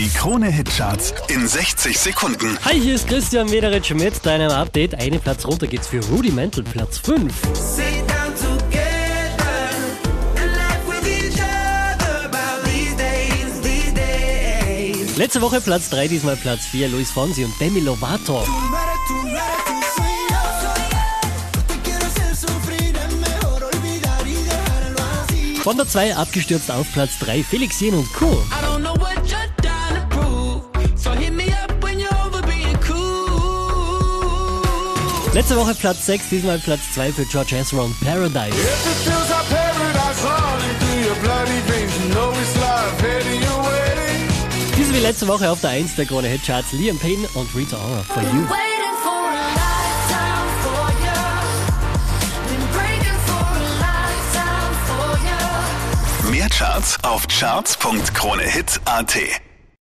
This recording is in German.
Die Krone-Hitcharts in 60 Sekunden. Hi, hier ist Christian Mederitsch mit deinem Update. Einen Platz runter geht's für Rudimental, Platz 5. Sit down together and laugh with each other about these days, these days. Letzte Woche Platz 3, diesmal Platz 4, Luis Fonsi und Demi Lovato. Von der 2 abgestürzt auf Platz 3, Felix Jen und Co. Letzte Woche Platz 6, diesmal Platz 2 für George Ezra und Paradise. Diese wie letzte Woche auf der 1 der Krone Hitcharts, Liam Payne und Rita Ora, for you. Mehr Charts auf charts.kronehit.at.